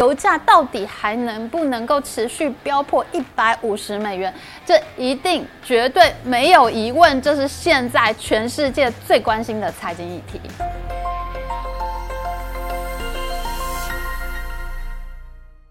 油价到底还能不能够持续飙破一百五十美元？这一定绝对没有疑问，这是现在全世界最关心的财经议题。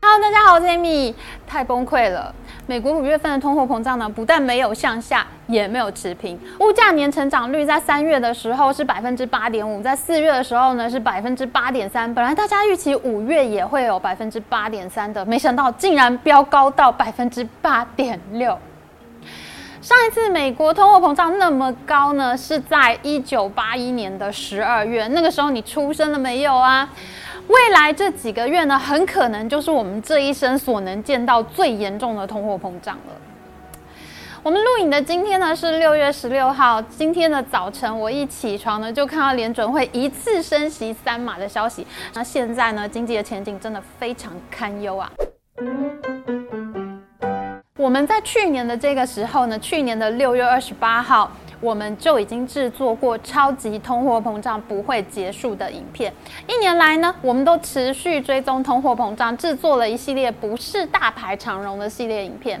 Hello，大家好，我是 Amy。太崩溃了！美国五月份的通货膨胀呢，不但没有向下，也没有持平。物价年成长率在三月的时候是百分之八点五，在四月的时候呢是百分之八点三。本来大家预期五月也会有百分之八点三的，没想到竟然飙高到百分之八点六。上一次美国通货膨胀那么高呢，是在一九八一年的十二月，那个时候你出生了没有啊？未来这几个月呢，很可能就是我们这一生所能见到最严重的通货膨胀了。我们录影的今天呢是六月十六号，今天的早晨我一起床呢就看到联准会一次升息三码的消息。那现在呢，经济的前景真的非常堪忧啊。我们在去年的这个时候呢，去年的六月二十八号。我们就已经制作过超级通货膨胀不会结束的影片。一年来呢，我们都持续追踪通货膨胀，制作了一系列不是大牌长荣的系列影片。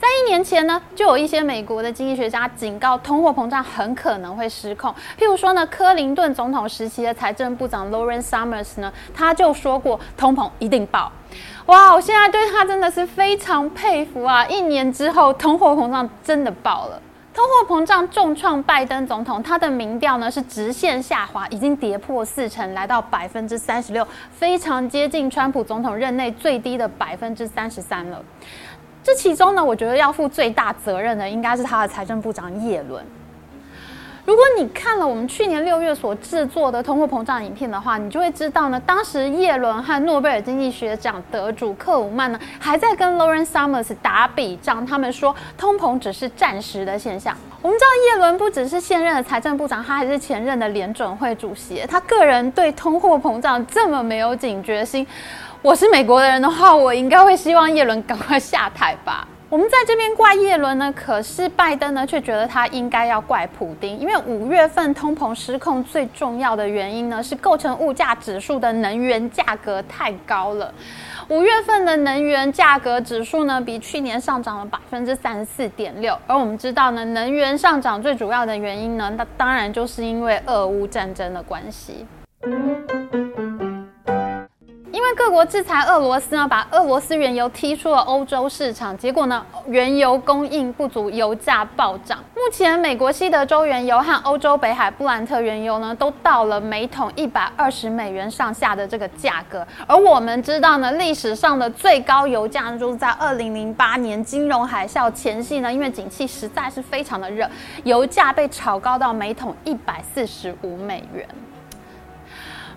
在一年前呢，就有一些美国的经济学家警告通货膨胀很可能会失控。譬如说呢，克林顿总统时期的财政部长 Lawrence Summers 呢，他就说过通膨一定爆。哇，我现在对他真的是非常佩服啊！一年之后，通货膨胀真的爆了。通货膨胀重创拜登总统，他的民调呢是直线下滑，已经跌破四成，来到百分之三十六，非常接近川普总统任内最低的百分之三十三了。这其中呢，我觉得要负最大责任的应该是他的财政部长叶伦。如果你看了我们去年六月所制作的通货膨胀影片的话，你就会知道呢，当时耶伦和诺贝尔经济学奖得主克鲁曼呢，还在跟 Lauren Summers 打比仗。他们说通膨只是暂时的现象。我们知道耶伦不只是现任的财政部长，他还是前任的联准会主席。他个人对通货膨胀这么没有警觉心，我是美国的人的话，我应该会希望耶伦赶快下台吧。我们在这边怪耶伦呢，可是拜登呢却觉得他应该要怪普丁，因为五月份通膨失控最重要的原因呢是构成物价指数的能源价格太高了。五月份的能源价格指数呢比去年上涨了百分之三十四点六，而我们知道呢，能源上涨最主要的原因呢，那当然就是因为俄乌战争的关系。国制裁俄罗斯呢，把俄罗斯原油踢出了欧洲市场，结果呢，原油供应不足，油价暴涨。目前，美国西德州原油和欧洲北海布兰特原油呢，都到了每桶一百二十美元上下的这个价格。而我们知道呢，历史上的最高油价就是在二零零八年金融海啸前夕呢，因为景气实在是非常的热，油价被炒高到每桶一百四十五美元。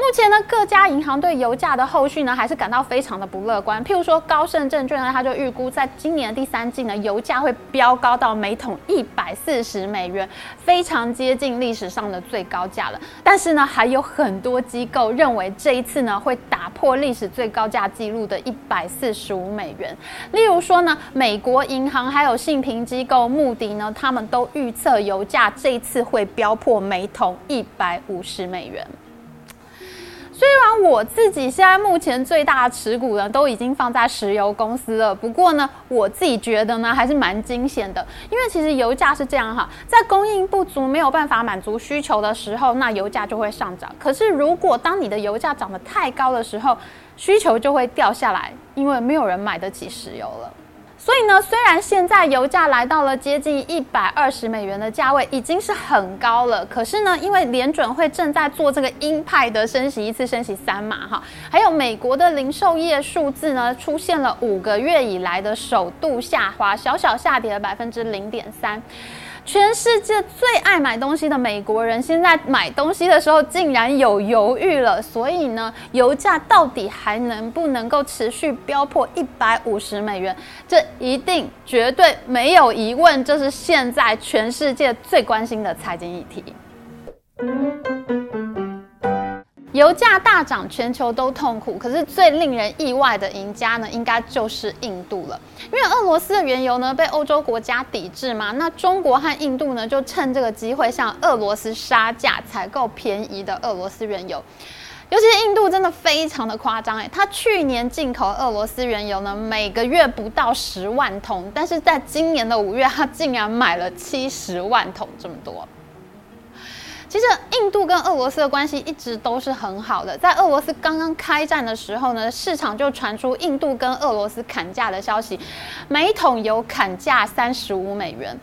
目前呢，各家银行对油价的后续呢，还是感到非常的不乐观。譬如说，高盛证券呢，它就预估在今年的第三季呢，油价会飙高到每桶一百四十美元，非常接近历史上的最高价了。但是呢，还有很多机构认为这一次呢，会打破历史最高价记录的一百四十五美元。例如说呢，美国银行还有信评机构穆迪呢，他们都预测油价这一次会飙破每桶一百五十美元。虽然我自己现在目前最大的持股呢都已经放在石油公司了，不过呢，我自己觉得呢还是蛮惊险的，因为其实油价是这样哈，在供应不足、没有办法满足需求的时候，那油价就会上涨。可是如果当你的油价涨得太高的时候，需求就会掉下来，因为没有人买得起石油了。所以呢，虽然现在油价来到了接近一百二十美元的价位，已经是很高了。可是呢，因为联准会正在做这个鹰派的升息，一次升息三码哈，还有美国的零售业数字呢，出现了五个月以来的首度下滑，小小下跌了百分之零点三。全世界最爱买东西的美国人，现在买东西的时候竟然有犹豫了。所以呢，油价到底还能不能够持续飙破一百五十美元？这一定绝对没有疑问，这是现在全世界最关心的财经议题。油价大涨，全球都痛苦。可是最令人意外的赢家呢，应该就是印度了。因为俄罗斯的原油呢被欧洲国家抵制嘛，那中国和印度呢就趁这个机会向俄罗斯杀价，采购便宜的俄罗斯原油。尤其是印度真的非常的夸张哎，它去年进口俄罗斯原油呢，每个月不到十万桶，但是在今年的五月，它竟然买了七十万桶这么多。其实印度跟俄罗斯的关系一直都是很好的，在俄罗斯刚刚开战的时候呢，市场就传出印度跟俄罗斯砍价的消息，每桶油砍价三十五美元。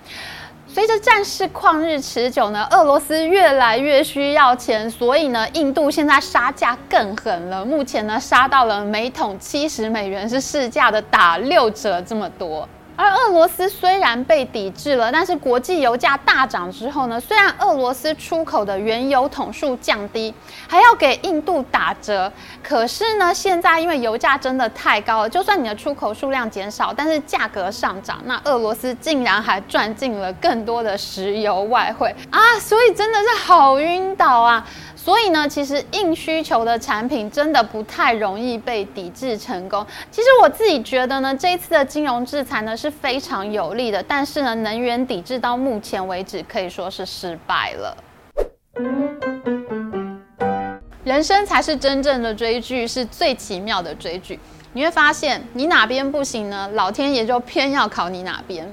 随着战事旷日持久呢，俄罗斯越来越需要钱，所以呢，印度现在杀价更狠了。目前呢，杀到了每桶七十美元，是市价的打六折这么多。而俄罗斯虽然被抵制了，但是国际油价大涨之后呢，虽然俄罗斯出口的原油桶数降低，还要给印度打折，可是呢，现在因为油价真的太高了，就算你的出口数量减少，但是价格上涨，那俄罗斯竟然还赚进了更多的石油外汇啊！所以真的是好晕倒啊！所以呢，其实硬需求的产品真的不太容易被抵制成功。其实我自己觉得呢，这一次的金融制裁呢是非常有利的，但是呢，能源抵制到目前为止可以说是失败了。人生才是真正的追剧，是最奇妙的追剧。你会发现，你哪边不行呢？老天爷就偏要考你哪边。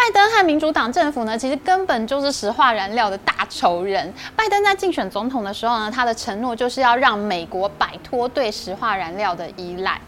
拜登和民主党政府呢，其实根本就是石化燃料的大仇人。拜登在竞选总统的时候呢，他的承诺就是要让美国摆脱对石化燃料的依赖。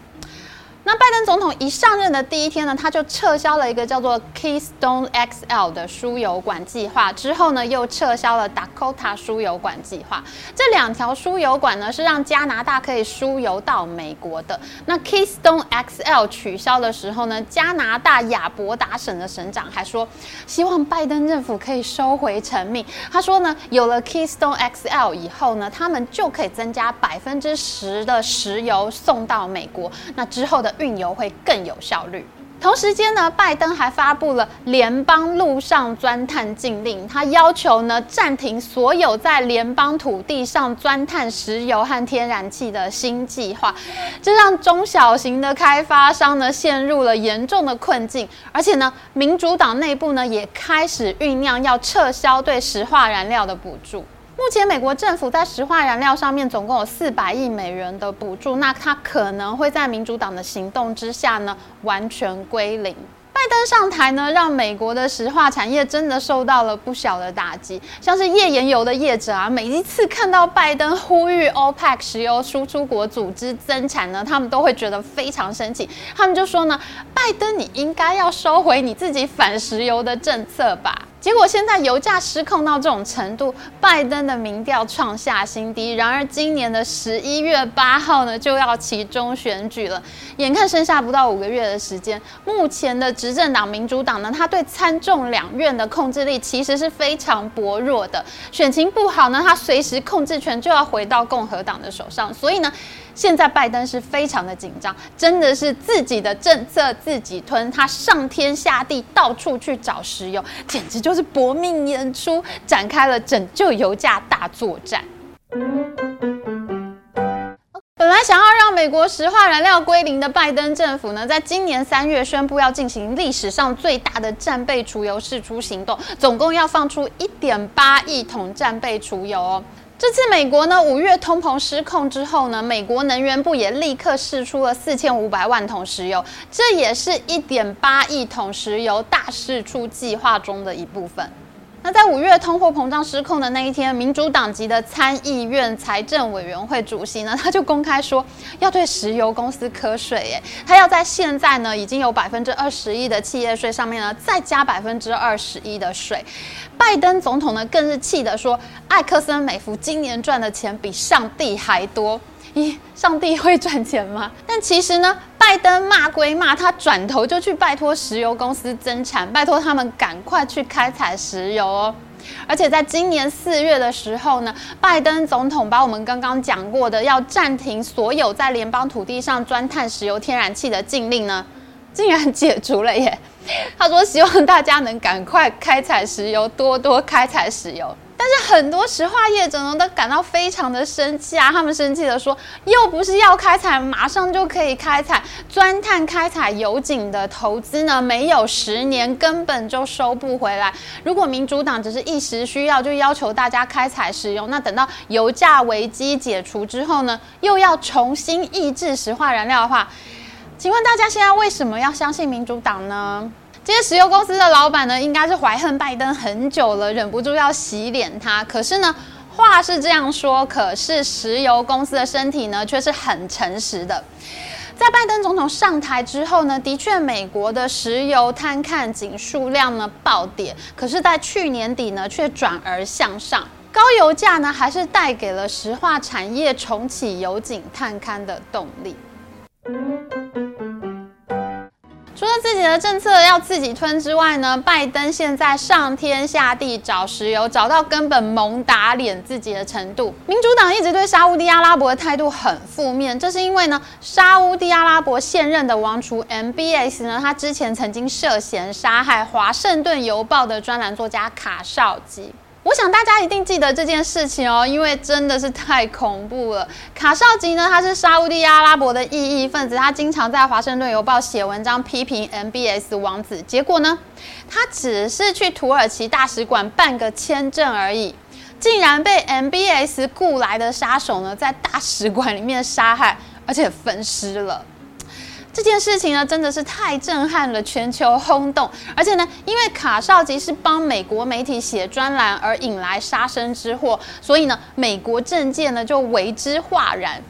那拜登总统一上任的第一天呢，他就撤销了一个叫做 Keystone XL 的输油管计划，之后呢又撤销了 Dakota 输油管计划。这两条输油管呢是让加拿大可以输油到美国的。那 Keystone XL 取消的时候呢，加拿大亚伯达省的省长还说，希望拜登政府可以收回成命。他说呢，有了 Keystone XL 以后呢，他们就可以增加百分之十的石油送到美国。那之后的运油会更有效率。同时间呢，拜登还发布了联邦陆上钻探禁令，他要求呢暂停所有在联邦土地上钻探石油和天然气的新计划，这让中小型的开发商呢陷入了严重的困境。而且呢，民主党内部呢也开始酝酿要撤销对石化燃料的补助。目前美国政府在石化燃料上面总共有四百亿美元的补助，那它可能会在民主党的行动之下呢完全归零。拜登上台呢，让美国的石化产业真的受到了不小的打击，像是页岩油的业者啊，每一次看到拜登呼吁 OPEC 石油输出国组织增产呢，他们都会觉得非常生气，他们就说呢，拜登你应该要收回你自己反石油的政策吧。结果现在油价失控到这种程度，拜登的民调创下新低。然而今年的十一月八号呢，就要其中选举了，眼看剩下不到五个月的时间，目前的执政党民主党呢，他对参众两院的控制力其实是非常薄弱的。选情不好呢，他随时控制权就要回到共和党的手上。所以呢。现在拜登是非常的紧张，真的是自己的政策自己吞，他上天下地到处去找石油，简直就是搏命演出，展开了拯救油价大作战。本来想要让美国石化燃料归零的拜登政府呢，在今年三月宣布要进行历史上最大的战备除油释出行动，总共要放出一点八亿桶战备除油哦。这次美国呢五月通膨失控之后呢，美国能源部也立刻释出了四千五百万桶石油，这也是一点八亿桶石油大释出计划中的一部分。那在五月通货膨胀失控的那一天，民主党籍的参议院财政委员会主席呢，他就公开说要对石油公司瞌税，耶，他要在现在呢已经有百分之二十一的企业税上面呢再加百分之二十一的税。拜登总统呢更是气得说，艾克森美孚今年赚的钱比上帝还多。咦，上帝会赚钱吗？但其实呢，拜登骂归骂，他转头就去拜托石油公司增产，拜托他们赶快去开采石油哦。而且在今年四月的时候呢，拜登总统把我们刚刚讲过的要暂停所有在联邦土地上钻探石油天然气的禁令呢，竟然解除了耶。他说希望大家能赶快开采石油，多多开采石油。但是很多石化业者呢都感到非常的生气啊，他们生气的说，又不是要开采，马上就可以开采，钻探开采油井的投资呢，没有十年根本就收不回来。如果民主党只是一时需要，就要求大家开采石油，那等到油价危机解除之后呢，又要重新抑制石化燃料的话，请问大家现在为什么要相信民主党呢？这些石油公司的老板呢，应该是怀恨拜登很久了，忍不住要洗脸他。可是呢，话是这样说，可是石油公司的身体呢，却是很诚实的。在拜登总统上台之后呢，的确美国的石油探勘井数量呢暴跌，可是，在去年底呢，却转而向上。高油价呢，还是带给了石化产业重启油井探勘的动力。自己的政策要自己吞之外呢，拜登现在上天下地找石油，找到根本猛打脸自己的程度。民主党一直对沙地阿拉伯的态度很负面，这是因为呢，沙地阿拉伯现任的王储 MBS 呢，他之前曾经涉嫌杀害《华盛顿邮报》的专栏作家卡绍吉。我想大家一定记得这件事情哦，因为真的是太恐怖了。卡绍吉呢，他是沙乌地阿拉伯的异议分子，他经常在《华盛顿邮报》写文章批评 MBS 王子。结果呢，他只是去土耳其大使馆办个签证而已，竟然被 MBS 雇来的杀手呢，在大使馆里面杀害，而且分尸了。这件事情呢，真的是太震撼了，全球轰动。而且呢，因为卡绍吉是帮美国媒体写专栏而引来杀身之祸，所以呢，美国政界呢就为之哗然。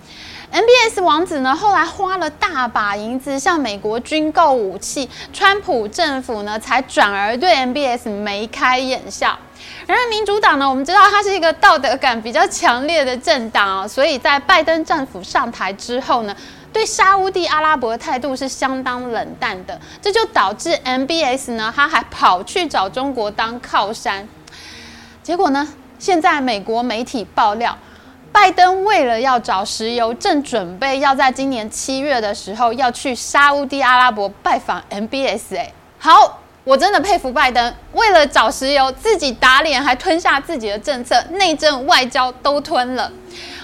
MBS 王子呢，后来花了大把银子向美国军购武器，川普政府呢才转而对 MBS 眉开眼笑。然而，民主党呢，我们知道它是一个道德感比较强烈的政党啊，所以在拜登政府上台之后呢。对沙乌地阿拉伯的态度是相当冷淡的，这就导致 MBS 呢，他还跑去找中国当靠山。结果呢，现在美国媒体爆料，拜登为了要找石油，正准备要在今年七月的时候要去沙乌地阿拉伯拜访 MBS。哎，好，我真的佩服拜登，为了找石油，自己打脸，还吞下自己的政策，内政外交都吞了。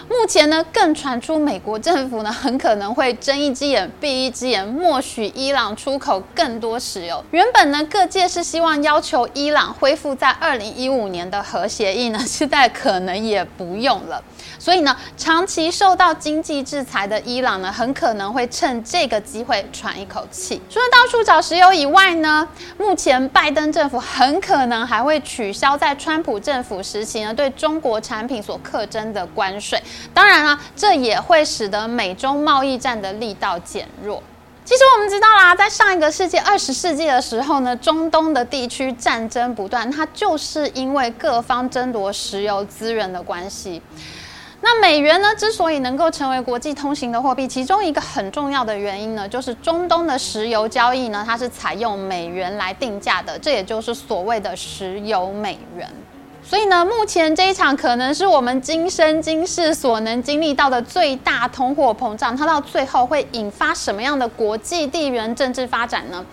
目前呢，更传出美国政府呢很可能会睁一只眼闭一只眼，默许伊朗出口更多石油。原本呢，各界是希望要求伊朗恢复在二零一五年的核协议呢，现在可能也不用了。所以呢，长期受到经济制裁的伊朗呢，很可能会趁这个机会喘一口气。除了到处找石油以外呢，目前拜登政府很可能还会取消在川普政府时期呢对中国产品所课征的关税。当然了，这也会使得美中贸易战的力道减弱。其实我们知道啦，在上一个世纪二十世纪的时候呢，中东的地区战争不断，它就是因为各方争夺石油资源的关系。那美元呢，之所以能够成为国际通行的货币，其中一个很重要的原因呢，就是中东的石油交易呢，它是采用美元来定价的，这也就是所谓的石油美元。所以呢，目前这一场可能是我们今生今世所能经历到的最大通货膨胀，它到最后会引发什么样的国际地缘政治发展呢？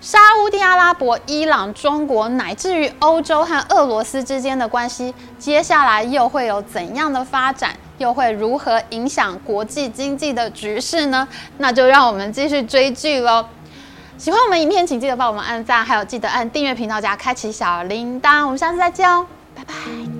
沙地阿拉伯、伊朗、中国，乃至于欧洲和俄罗斯之间的关系，接下来又会有怎样的发展？又会如何影响国际经济的局势呢？那就让我们继续追剧喽！喜欢我们影片，请记得帮我们按赞，还有记得按订阅频道加开启小铃铛。我们下次再见哦！拜拜。